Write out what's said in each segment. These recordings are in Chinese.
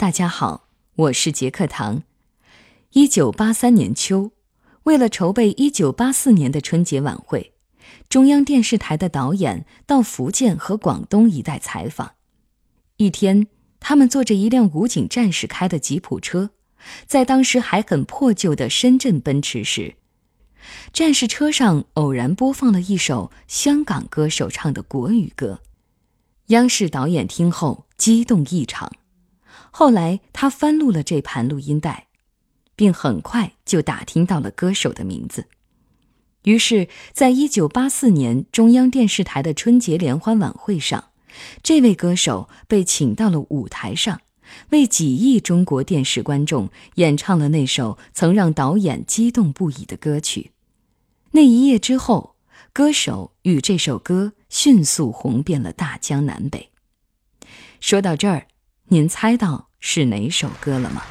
大家好，我是杰克唐。一九八三年秋，为了筹备一九八四年的春节晚会，中央电视台的导演到福建和广东一带采访。一天，他们坐着一辆武警战士开的吉普车，在当时还很破旧的深圳奔驰时，战士车上偶然播放了一首香港歌手唱的国语歌。央视导演听后激动异常，后来他翻录了这盘录音带，并很快就打听到了歌手的名字。于是，在一九八四年中央电视台的春节联欢晚会上，这位歌手被请到了舞台上，为几亿中国电视观众演唱了那首曾让导演激动不已的歌曲。那一夜之后，歌手与这首歌。迅速红遍了大江南北。说到这儿，您猜到是哪首歌了吗？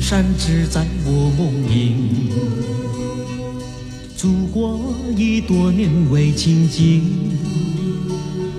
山只在我梦萦，祖国已多年未亲近，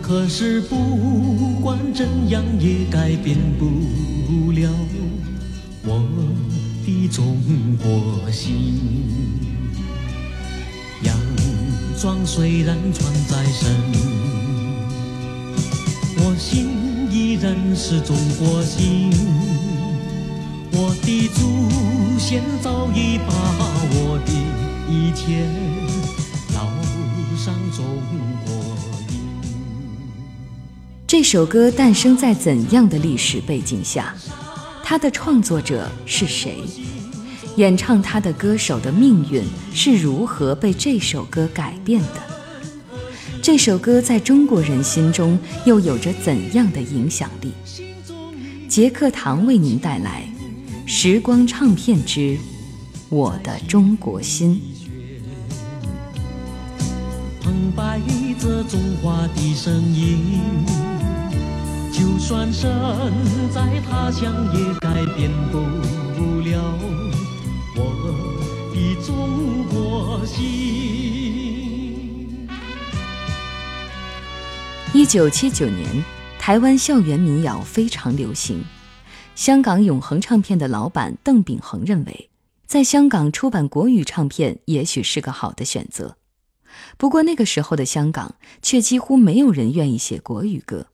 可是不管怎样也改变不了我的中国心。洋装虽然穿在身，我心依然是中国心。我的祖先早已把我的一切烙上中国印。这首歌诞生在怎样的历史背景下？它的创作者是谁？演唱它的歌手的命运是如何被这首歌改变的？这首歌在中国人心中又有着怎样的影响力？杰克唐为您带来。时光唱片之我的中国心，澎湃着中华的声音，就算身在他乡也改变不了我的中国心。一九七九年，台湾校园民谣非常流行。香港永恒唱片的老板邓炳恒认为，在香港出版国语唱片也许是个好的选择。不过那个时候的香港却几乎没有人愿意写国语歌，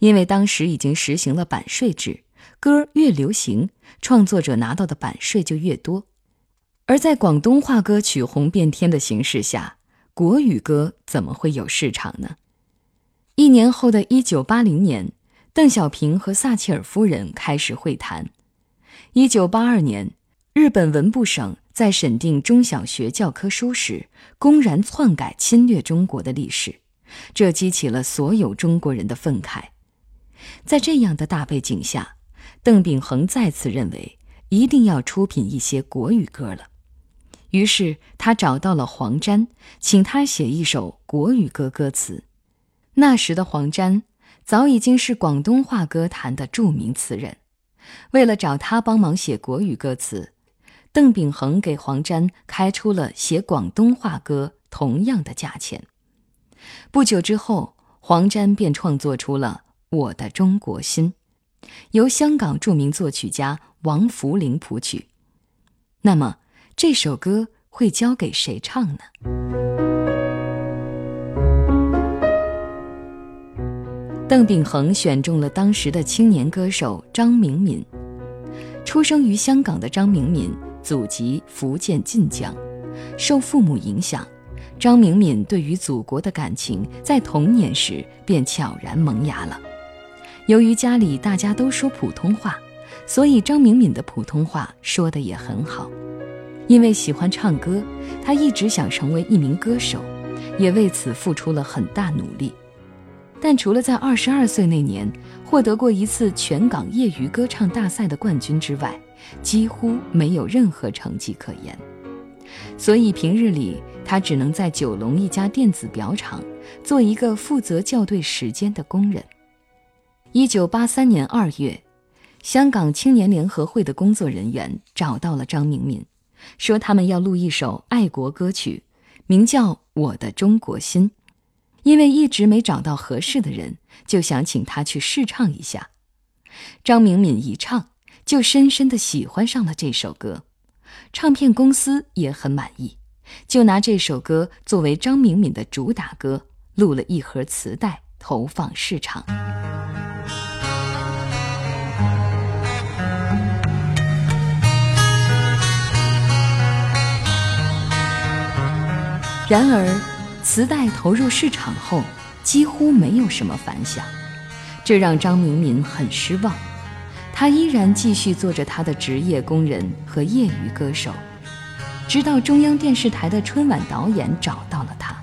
因为当时已经实行了版税制，歌越流行，创作者拿到的版税就越多。而在广东话歌曲红遍天的形势下，国语歌怎么会有市场呢？一年后的一九八零年。邓小平和撒切尔夫人开始会谈。一九八二年，日本文部省在审定中小学教科书时，公然篡改侵略中国的历史，这激起了所有中国人的愤慨。在这样的大背景下，邓炳恒再次认为一定要出品一些国语歌了。于是他找到了黄沾，请他写一首国语歌歌词。那时的黄沾。早已经是广东话歌坛的著名词人，为了找他帮忙写国语歌词，邓炳恒给黄沾开出了写广东话歌同样的价钱。不久之后，黄沾便创作出了《我的中国心》，由香港著名作曲家王福龄谱曲。那么，这首歌会交给谁唱呢？邓炳恒选中了当时的青年歌手张明敏。出生于香港的张明敏，祖籍福建晋江，受父母影响，张明敏对于祖国的感情在童年时便悄然萌芽了。由于家里大家都说普通话，所以张明敏的普通话说得也很好。因为喜欢唱歌，他一直想成为一名歌手，也为此付出了很大努力。但除了在二十二岁那年获得过一次全港业余歌唱大赛的冠军之外，几乎没有任何成绩可言。所以平日里他只能在九龙一家电子表厂做一个负责校对时间的工人。一九八三年二月，香港青年联合会的工作人员找到了张明敏，说他们要录一首爱国歌曲，名叫《我的中国心》，因为一直没找到合适的人，就想请他去试唱一下。张明敏一唱，就深深的喜欢上了这首歌，唱片公司也很满意。就拿这首歌作为张明敏的主打歌，录了一盒磁带投放市场。然而，磁带投入市场后，几乎没有什么反响，这让张明敏很失望。他依然继续做着他的职业工人和业余歌手。直到中央电视台的春晚导演找到了他，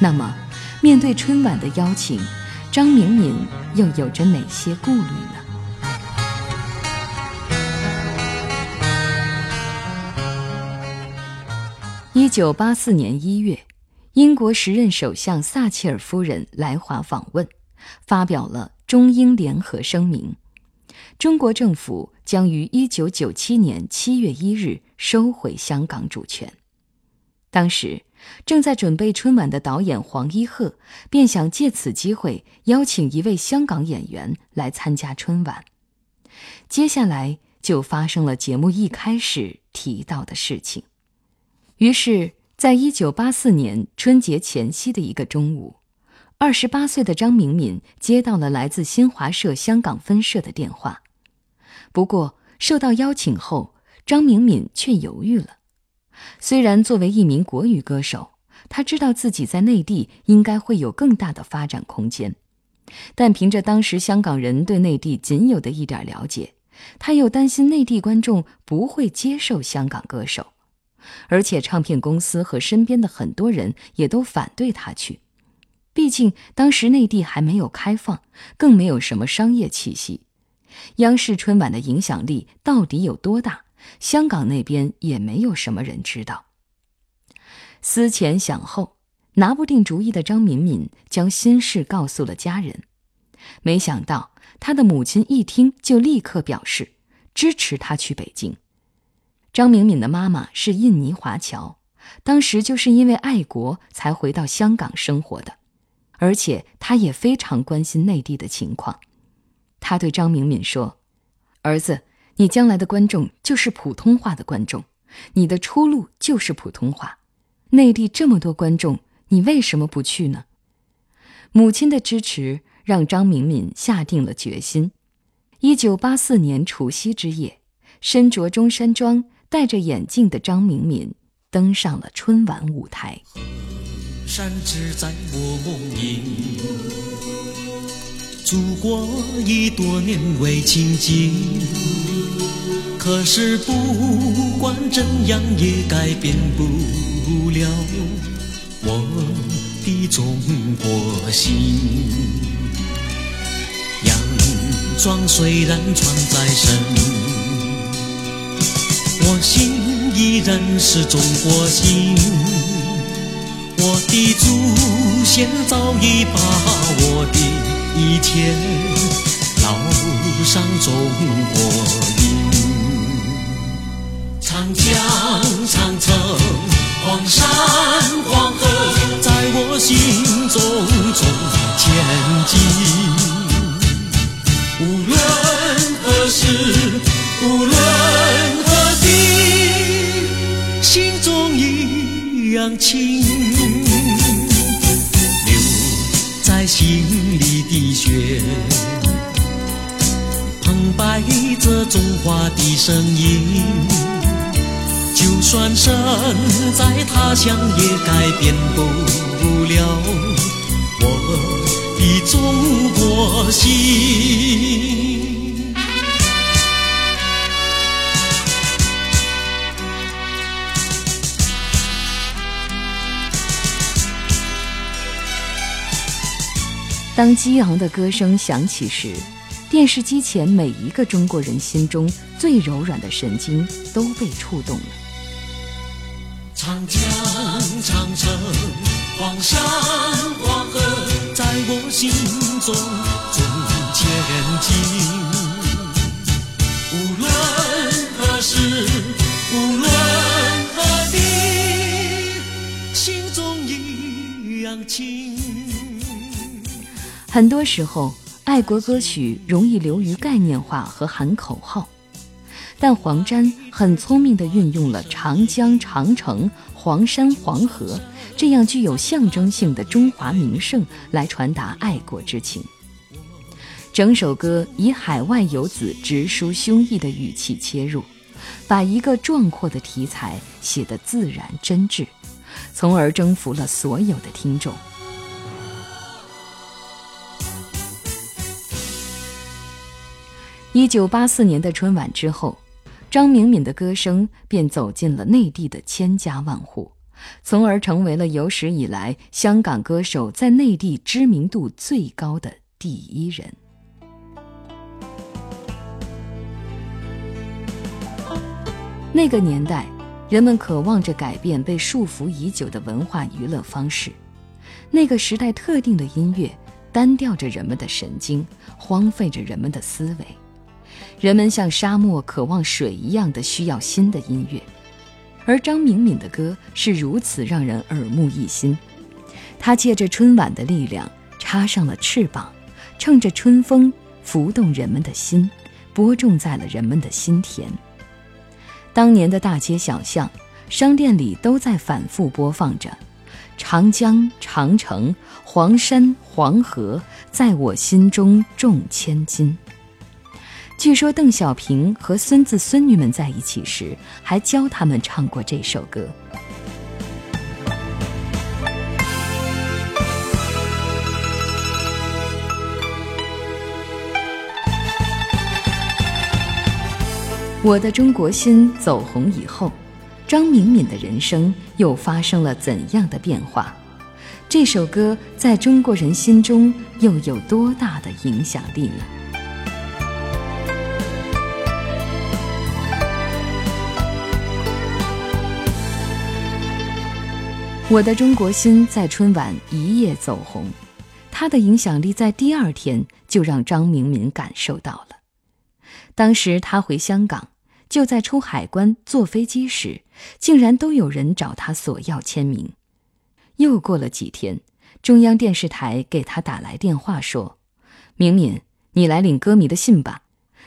那么，面对春晚的邀请，张明敏又有着哪些顾虑呢？一九八四年一月，英国时任首相撒切尔夫人来华访问，发表了中英联合声明。中国政府将于一九九七年七月一日收回香港主权。当时正在准备春晚的导演黄一鹤便想借此机会邀请一位香港演员来参加春晚。接下来就发生了节目一开始提到的事情。于是，在一九八四年春节前夕的一个中午，二十八岁的张明敏接到了来自新华社香港分社的电话。不过，受到邀请后，张明敏却犹豫了。虽然作为一名国语歌手，他知道自己在内地应该会有更大的发展空间，但凭着当时香港人对内地仅有的一点了解，他又担心内地观众不会接受香港歌手，而且唱片公司和身边的很多人也都反对他去。毕竟当时内地还没有开放，更没有什么商业气息。央视春晚的影响力到底有多大？香港那边也没有什么人知道。思前想后，拿不定主意的张敏敏将心事告诉了家人。没想到，他的母亲一听就立刻表示支持他去北京。张敏敏的妈妈是印尼华侨，当时就是因为爱国才回到香港生活的，而且她也非常关心内地的情况。他对张明敏说：“儿子，你将来的观众就是普通话的观众，你的出路就是普通话。内地这么多观众，你为什么不去呢？”母亲的支持让张明敏下定了决心。一九八四年除夕之夜，身着中山装、戴着眼镜的张明敏登上了春晚舞台。山只在我梦里。祖国已多年未亲近，可是不管怎样也改变不了我的中国心。洋装虽然穿在身，我心依然是中国心。我的祖先早已把我的。一天烙上中国印，长江长城黄山黄河，在我心中中前进。无论何时，无论何地，心中一样亲。中华的声音。就算身在他乡，也改变不了我的中国心。当激昂的歌声响起时，电视机前每一个中国人心中最柔软的神经都被触动了。长江。长城黄山黄河在我心中最坚定。无论何时，无论何地，心中一样亲。很多时候，爱国歌曲容易流于概念化和喊口号，但黄沾很聪明地运用了长江、长城、黄山、黄河这样具有象征性的中华名胜来传达爱国之情。整首歌以海外游子直抒胸臆的语气切入，把一个壮阔的题材写得自然真挚，从而征服了所有的听众。一九八四年的春晚之后，张明敏的歌声便走进了内地的千家万户，从而成为了有史以来香港歌手在内地知名度最高的第一人。那个年代，人们渴望着改变被束缚已久的文化娱乐方式，那个时代特定的音乐单调着人们的神经，荒废着人们的思维。人们像沙漠渴望水一样的需要新的音乐，而张明敏的歌是如此让人耳目一新。他借着春晚的力量插上了翅膀，乘着春风拂动人们的心，播种在了人们的心田。当年的大街小巷、商店里都在反复播放着“长江、长城、黄山、黄河，在我心中重千金”。据说邓小平和孙子孙女们在一起时，还教他们唱过这首歌。我的中国心走红以后，张明敏的人生又发生了怎样的变化？这首歌在中国人心中又有多大的影响力呢？我的中国心在春晚一夜走红，他的影响力在第二天就让张明敏感受到了。当时他回香港，就在出海关坐飞机时，竟然都有人找他索要签名。又过了几天，中央电视台给他打来电话说：“明敏，你来领歌迷的信吧，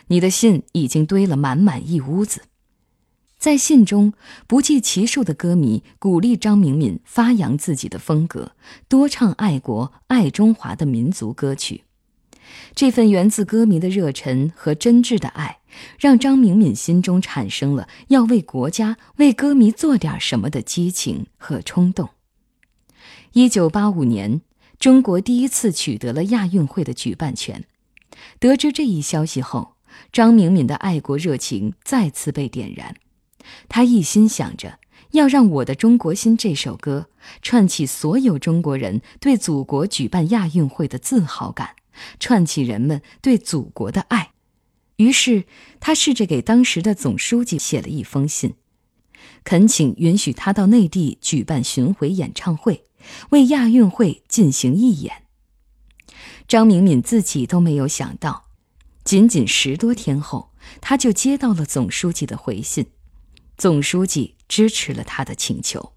你的信已经堆了满满一屋子。”在信中，不计其数的歌迷鼓励张明敏发扬自己的风格，多唱爱国爱中华的民族歌曲。这份源自歌迷的热忱和真挚的爱，让张明敏心中产生了要为国家、为歌迷做点什么的激情和冲动。一九八五年，中国第一次取得了亚运会的举办权。得知这一消息后，张明敏的爱国热情再次被点燃。他一心想着要让《我的中国心》这首歌串起所有中国人对祖国举办亚运会的自豪感，串起人们对祖国的爱。于是，他试着给当时的总书记写了一封信，恳请允许他到内地举办巡回演唱会，为亚运会进行义演。张明敏自己都没有想到，仅仅十多天后，他就接到了总书记的回信。总书记支持了他的请求，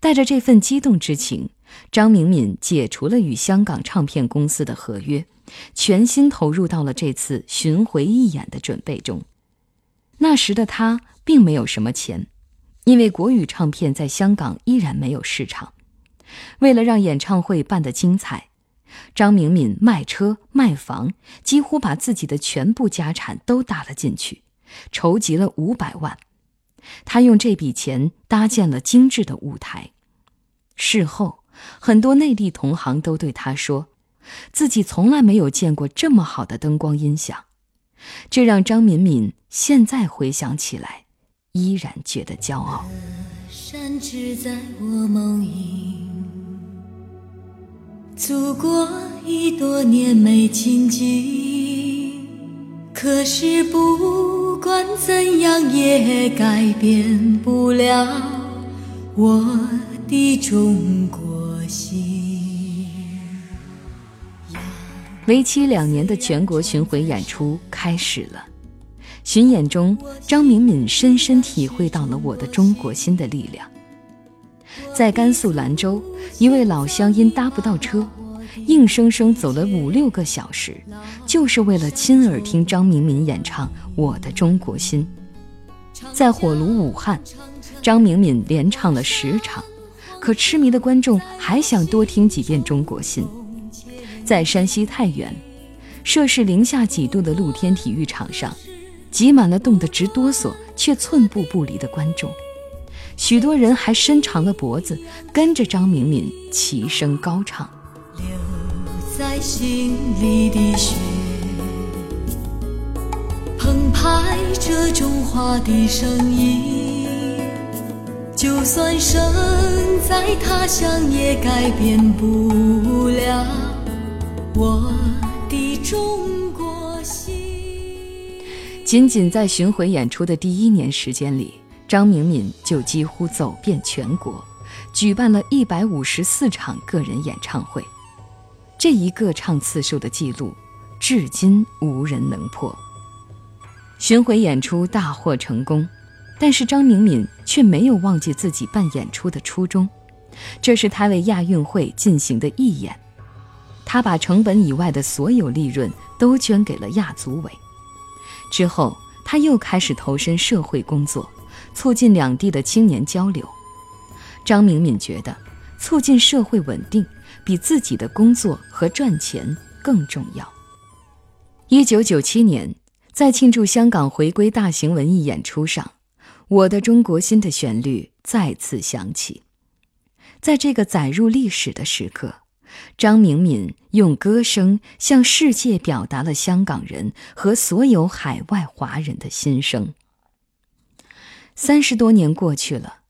带着这份激动之情，张明敏解除了与香港唱片公司的合约，全心投入到了这次巡回义演的准备中。那时的他并没有什么钱，因为国语唱片在香港依然没有市场。为了让演唱会办得精彩，张明敏卖车卖房，几乎把自己的全部家产都搭了进去，筹集了五百万。他用这笔钱搭建了精致的舞台。事后，很多内地同行都对他说，自己从来没有见过这么好的灯光音响。这让张敏敏现在回想起来，依然觉得骄傲。山只在我梦萦，祖国已多年没亲近，可是不。不管怎样也改变不了我的中国心。为期两年的全国巡回演出开始了。巡演中，张敏敏深深体会到了我的中国心的力量。在甘肃兰州，一位老乡因搭不到车，硬生生走了五六个小时，就是为了亲耳听张明敏演唱《我的中国心》。在火炉武汉，张明敏连唱了十场，可痴迷的观众还想多听几遍《中国心》。在山西太原，摄氏零下几度的露天体育场上。挤满了冻得直哆嗦却寸步不离的观众，许多人还伸长了脖子跟着张明敏齐声高唱。在心里的雪，澎湃着中华的声音。就算身在他乡，也改变不了我的中国心。仅仅在巡回演出的第一年时间里，张明敏就几乎走遍全国，举办了一百五十四场个人演唱会。这一个唱次数的记录，至今无人能破。巡回演出大获成功，但是张明敏却没有忘记自己办演出的初衷，这是他为亚运会进行的义演。他把成本以外的所有利润都捐给了亚组委。之后，他又开始投身社会工作，促进两地的青年交流。张明敏觉得，促进社会稳定比自己的工作和赚钱更重要。一九九七年，在庆祝香港回归大型文艺演出上，《我的中国心》的旋律再次响起。在这个载入历史的时刻。张明敏用歌声向世界表达了香港人和所有海外华人的心声。三十多年过去了，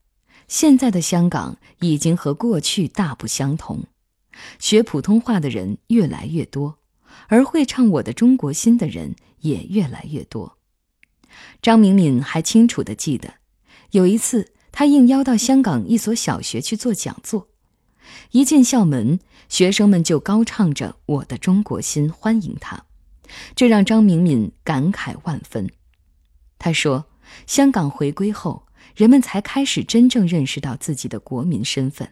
现在的香港已经和过去大不相同，学普通话的人越来越多，而会唱《我的中国心》的人也越来越多。张明敏还清楚地记得，有一次他应邀到香港一所小学去做讲座。一进校门，学生们就高唱着《我的中国心》欢迎他，这让张明敏感慨万分。他说：“香港回归后，人们才开始真正认识到自己的国民身份，《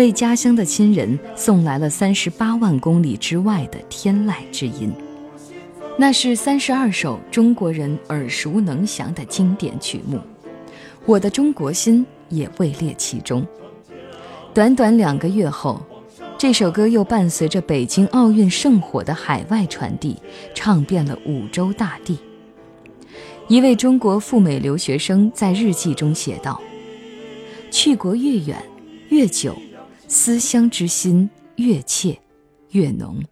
为家乡的亲人送来了三十八万公里之外的天籁之音。那是三十二首中国人耳熟能详的经典曲目，《我的中国心》也位列其中。短短两个月后，这首歌又伴随着北京奥运圣火的海外传递，唱遍了五洲大地。一位中国赴美留学生在日记中写道：“去国越远越久，思乡之心越切越浓。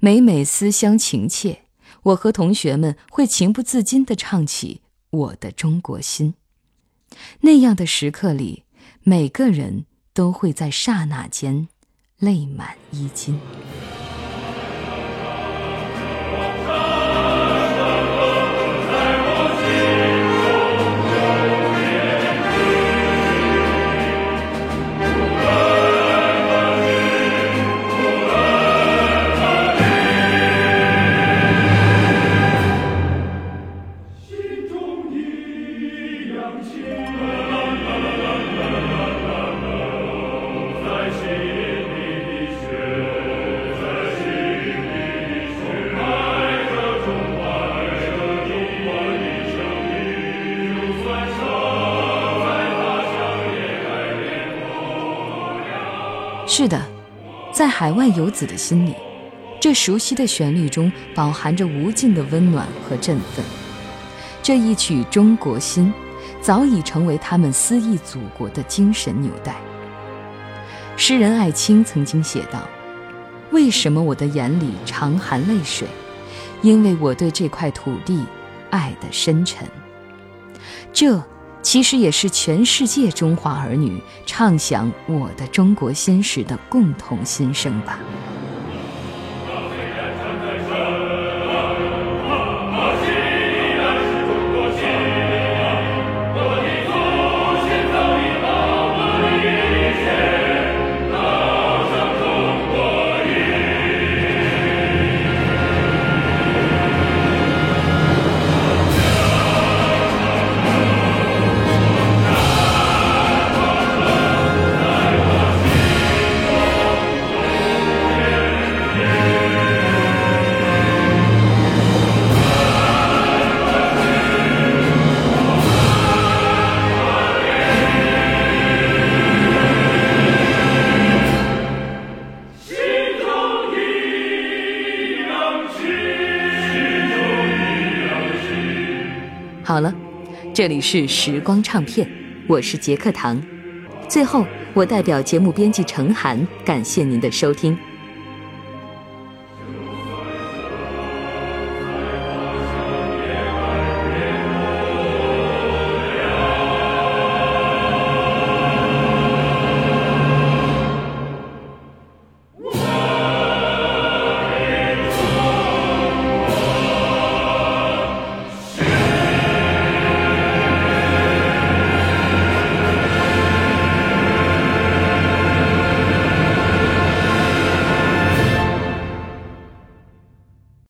每每思乡情切，我和同学们会情不自禁地唱起《我的中国心》。那样的时刻里，每个人都会在刹那间泪满衣襟。”是的，在海外游子的心里，这熟悉的旋律中饱含着无尽的温暖和振奋。这一曲《中国心》早已成为他们思忆祖国的精神纽带。诗人艾青曾经写道：“为什么我的眼里常含泪水？因为我对这块土地爱得深沉。这其实也是全世界中华儿女唱响我的中国心时的共同心声吧。这里是时光唱片，我是杰克唐。最后，我代表节目编辑程涵，感谢您的收听。